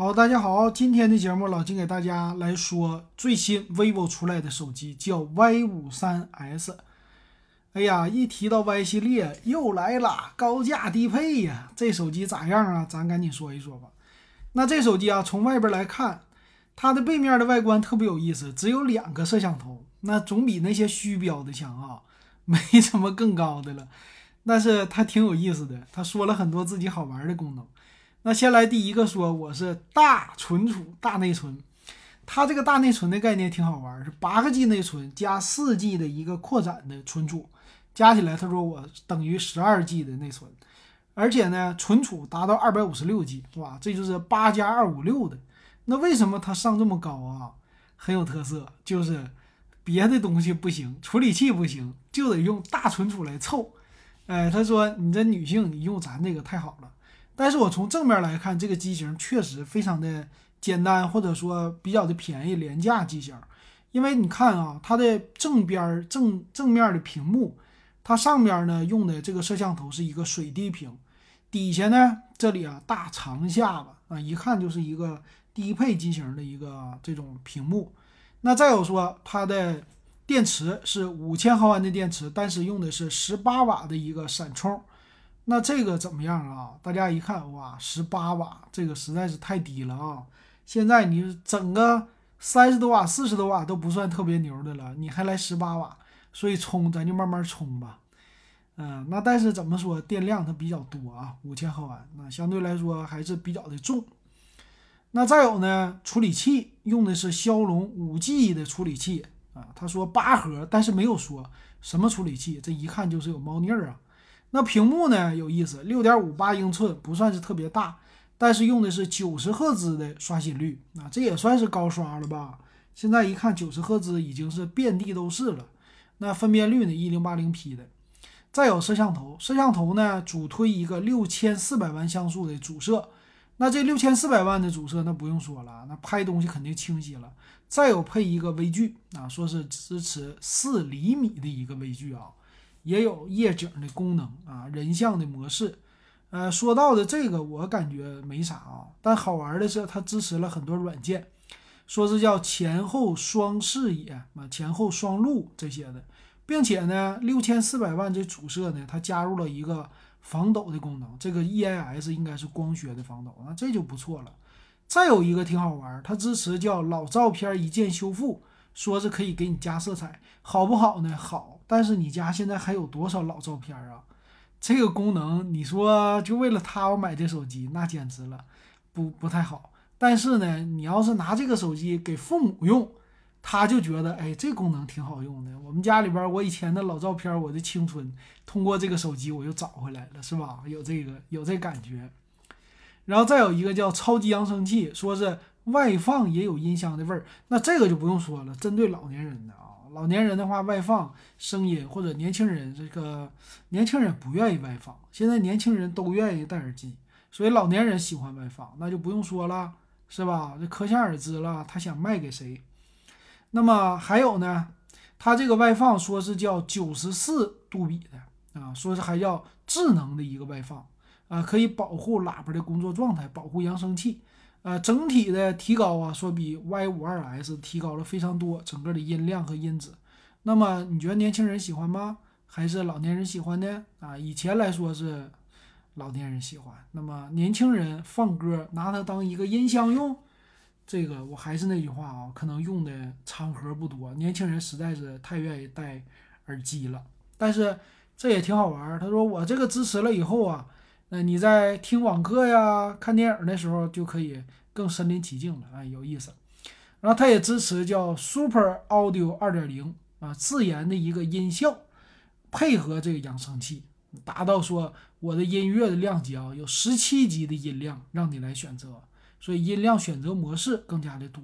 好，大家好，今天的节目老金给大家来说最新 vivo 出来的手机，叫 Y 五三 S。哎呀，一提到 Y 系列又来了，高价低配呀，这手机咋样啊？咱赶紧说一说吧。那这手机啊，从外边来看，它的背面的外观特别有意思，只有两个摄像头，那总比那些虚标的强啊，没什么更高的了。但是它挺有意思的，他说了很多自己好玩的功能。那先来第一个说，我是大存储大内存，它这个大内存的概念挺好玩，是八个 G 内存加四 G 的一个扩展的存储，加起来他说我等于十二 G 的内存，而且呢存储达到二百五十六 G，哇，这就是八加二五六的。那为什么它上这么高啊？很有特色，就是别的东西不行，处理器不行，就得用大存储来凑。哎，他说你这女性，你用咱这个太好了。但是我从正面来看，这个机型确实非常的简单，或者说比较的便宜廉价机型。因为你看啊，它的正边正正面的屏幕，它上边呢用的这个摄像头是一个水滴屏，底下呢这里啊大长下巴啊，一看就是一个低配机型的一个这种屏幕。那再有说它的电池是五千毫安的电池，但是用的是十八瓦的一个闪充。那这个怎么样啊？大家一看，哇，十八瓦，这个实在是太低了啊！现在你整个三十多瓦、四十多瓦都不算特别牛的了，你还来十八瓦，所以充咱就慢慢充吧。嗯，那但是怎么说，电量它比较多啊，五千毫安，那相对来说还是比较的重。那再有呢，处理器用的是骁龙五 G 的处理器啊，他说八核，但是没有说什么处理器，这一看就是有猫腻儿啊。那屏幕呢有意思，六点五八英寸不算是特别大，但是用的是九十赫兹的刷新率，啊，这也算是高刷了吧？现在一看九十赫兹已经是遍地都是了。那分辨率呢一零八零 P 的，再有摄像头，摄像头呢主推一个六千四百万像素的主摄，那这六千四百万的主摄那不用说了，那拍东西肯定清晰了。再有配一个微距啊，说是支持四厘米的一个微距啊。也有夜景的功能啊，人像的模式，呃，说到的这个我感觉没啥啊，但好玩的是它支持了很多软件，说是叫前后双视野啊，前后双录这些的，并且呢，六千四百万这主摄呢，它加入了一个防抖的功能，这个 EIS 应该是光学的防抖，那这就不错了。再有一个挺好玩，它支持叫老照片一键修复，说是可以给你加色彩，好不好呢？好。但是你家现在还有多少老照片啊？这个功能，你说就为了它我买这手机，那简直了，不不太好。但是呢，你要是拿这个手机给父母用，他就觉得，哎，这功能挺好用的。我们家里边我以前的老照片，我的青春，通过这个手机我又找回来了，是吧？有这个有这感觉。然后再有一个叫超级扬声器，说是外放也有音箱的味儿，那这个就不用说了，针对老年人的啊。老年人的话，外放声音或者年轻人这个年轻人不愿意外放，现在年轻人都愿意戴耳机，所以老年人喜欢外放，那就不用说了，是吧？这可想而知了，他想卖给谁？那么还有呢，它这个外放说是叫九十四度比的啊，说是还叫智能的一个外放啊，可以保护喇叭的工作状态，保护扬声器。呃，整体的提高啊，说比 Y 五二 S 提高了非常多，整个的音量和音质。那么你觉得年轻人喜欢吗？还是老年人喜欢呢？啊，以前来说是老年人喜欢。那么年轻人放歌拿它当一个音箱用，这个我还是那句话啊，可能用的场合不多。年轻人实在是太愿意戴耳机了。但是这也挺好玩。他说我这个支持了以后啊。那你在听网课呀、看电影的时候就可以更身临其境了，哎，有意思。然后它也支持叫 Super Audio 2.0啊，自研的一个音效，配合这个扬声器，达到说我的音乐的量级啊，有十七级的音量让你来选择，所以音量选择模式更加的多。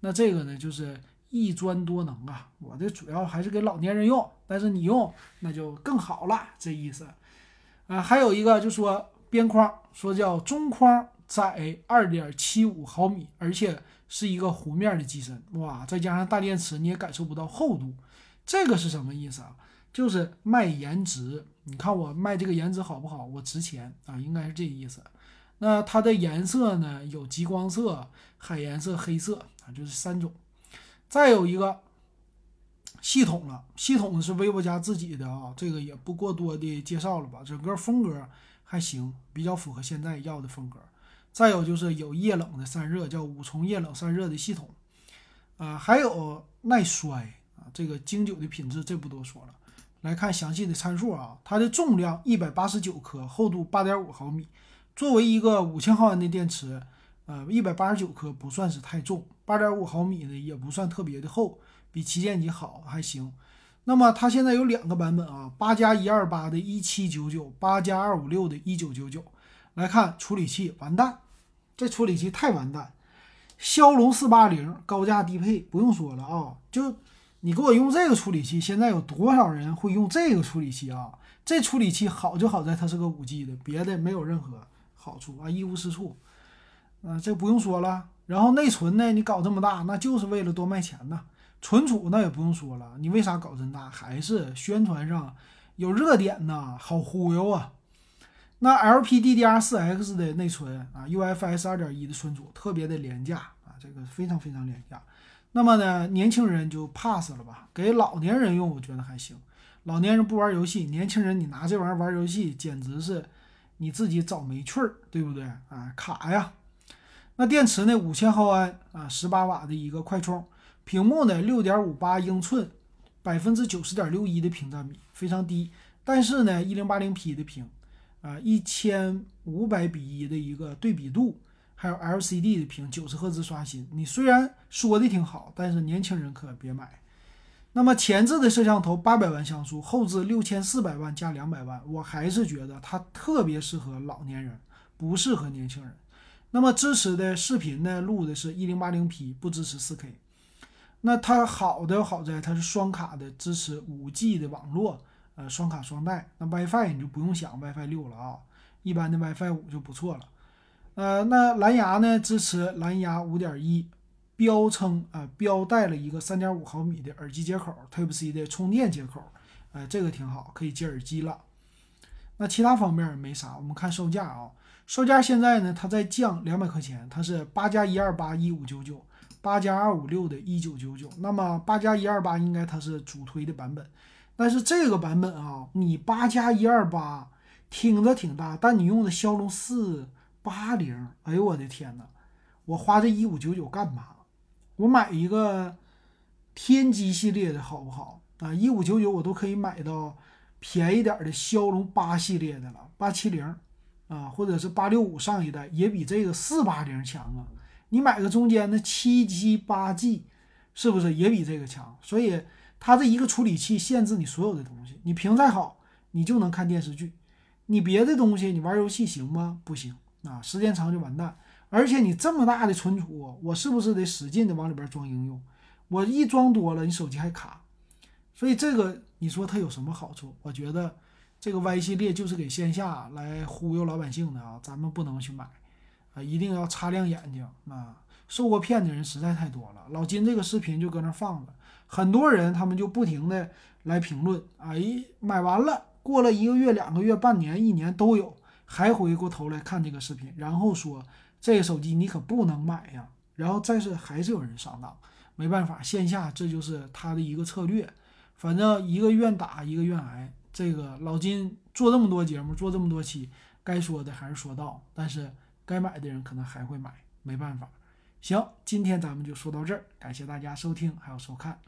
那这个呢，就是一专多能啊。我这主要还是给老年人用，但是你用那就更好了，这意思。啊，还有一个就说边框，说叫中框窄二点七五毫米，而且是一个弧面的机身，哇，再加上大电池，你也感受不到厚度，这个是什么意思啊？就是卖颜值，你看我卖这个颜值好不好？我值钱啊，应该是这个意思。那它的颜色呢，有极光色、海颜色、黑色啊，就是三种。再有一个系统了，系统是 vivo 家自己的啊，这个也不过多的介绍了吧。整个风格还行，比较符合现在要的风格。再有就是有液冷的散热，叫五重液冷散热的系统。啊，还有耐摔啊，这个经久的品质，这不多说了。来看详细的参数啊，它的重量一百八十九克，厚度八点五毫米。作为一个五千毫安的电池，呃，一百八十九克不算是太重，八点五毫米呢也不算特别的厚，比旗舰机好还行。那么它现在有两个版本啊，八加一二八的一七九九，八加二五六的一九九九。来看处理器，完蛋，这处理器太完蛋。骁龙四八零高价低配，不用说了啊，就你给我用这个处理器，现在有多少人会用这个处理器啊？这处理器好就好在它是个五 G 的，别的没有任何好处啊，一无是处。啊，这不用说了。然后内存呢，你搞这么大，那就是为了多卖钱呐。存储那也不用说了，你为啥搞这么大？还是宣传上有热点呐，好忽悠啊。那 LPDDR4X 的内存啊，UFS 2.1的存储特别的廉价啊，这个非常非常廉价。那么呢，年轻人就 pass 了吧，给老年人用，我觉得还行。老年人不玩游戏，年轻人你拿这玩意儿玩游戏，简直是你自己找没趣儿，对不对啊？卡呀。那电池呢，五千毫安啊，十八瓦的一个快充。屏幕呢，六点五八英寸，百分之九十点六一的屏占比，非常低。但是呢，一零八零 P 的屏。啊，一千五百比一的一个对比度，还有 LCD 的屏，九十赫兹刷新。你虽然说的挺好，但是年轻人可别买。那么前置的摄像头八百万像素，后置六千四百万加两百万，我还是觉得它特别适合老年人，不适合年轻人。那么支持的视频呢，录的是一零八零 P，不支持四 K。那它好的好在它是双卡的，支持五 G 的网络。呃，双卡双待，那 WiFi 你就不用想 WiFi 六了啊，一般的 WiFi 五就不错了。呃，那蓝牙呢，支持蓝牙五点一，标称啊标带了一个三点五毫米的耳机接口，Type C 的充电接口，呃，这个挺好，可以接耳机了。那其他方面没啥，我们看售价啊，售价现在呢，它在降两百块钱，它是八加一二八一五九九，八加二五六的一九九九。那么八加一二八应该它是主推的版本。但是这个版本啊，你八加一二八听着挺大，但你用的骁龙四八零，哎呦我的天呐，我花这一五九九干嘛？我买一个天玑系列的好不好啊？一五九九我都可以买到便宜点的骁龙八系列的了，八七零啊，或者是八六五上一代也比这个四八零强啊。你买个中间的七 G 八 G，是不是也比这个强？所以。它这一个处理器限制你所有的东西，你屏再好，你就能看电视剧，你别的东西你玩游戏行吗？不行啊，时间长就完蛋。而且你这么大的存储，我是不是得使劲的往里边装应用？我一装多了，你手机还卡。所以这个你说它有什么好处？我觉得这个 Y 系列就是给线下来忽悠老百姓的啊，咱们不能去买一定要擦亮眼睛啊！受过骗的人实在太多了。老金这个视频就搁那放着。很多人他们就不停的来评论，哎，买完了，过了一个月、两个月、半年、一年都有，还回过头来看这个视频，然后说这个手机你可不能买呀，然后再是还是有人上当，没办法，线下这就是他的一个策略，反正一个愿打一个愿挨。这个老金做这么多节目，做这么多期，该说的还是说到，但是该买的人可能还会买，没办法。行，今天咱们就说到这儿，感谢大家收听还有收看。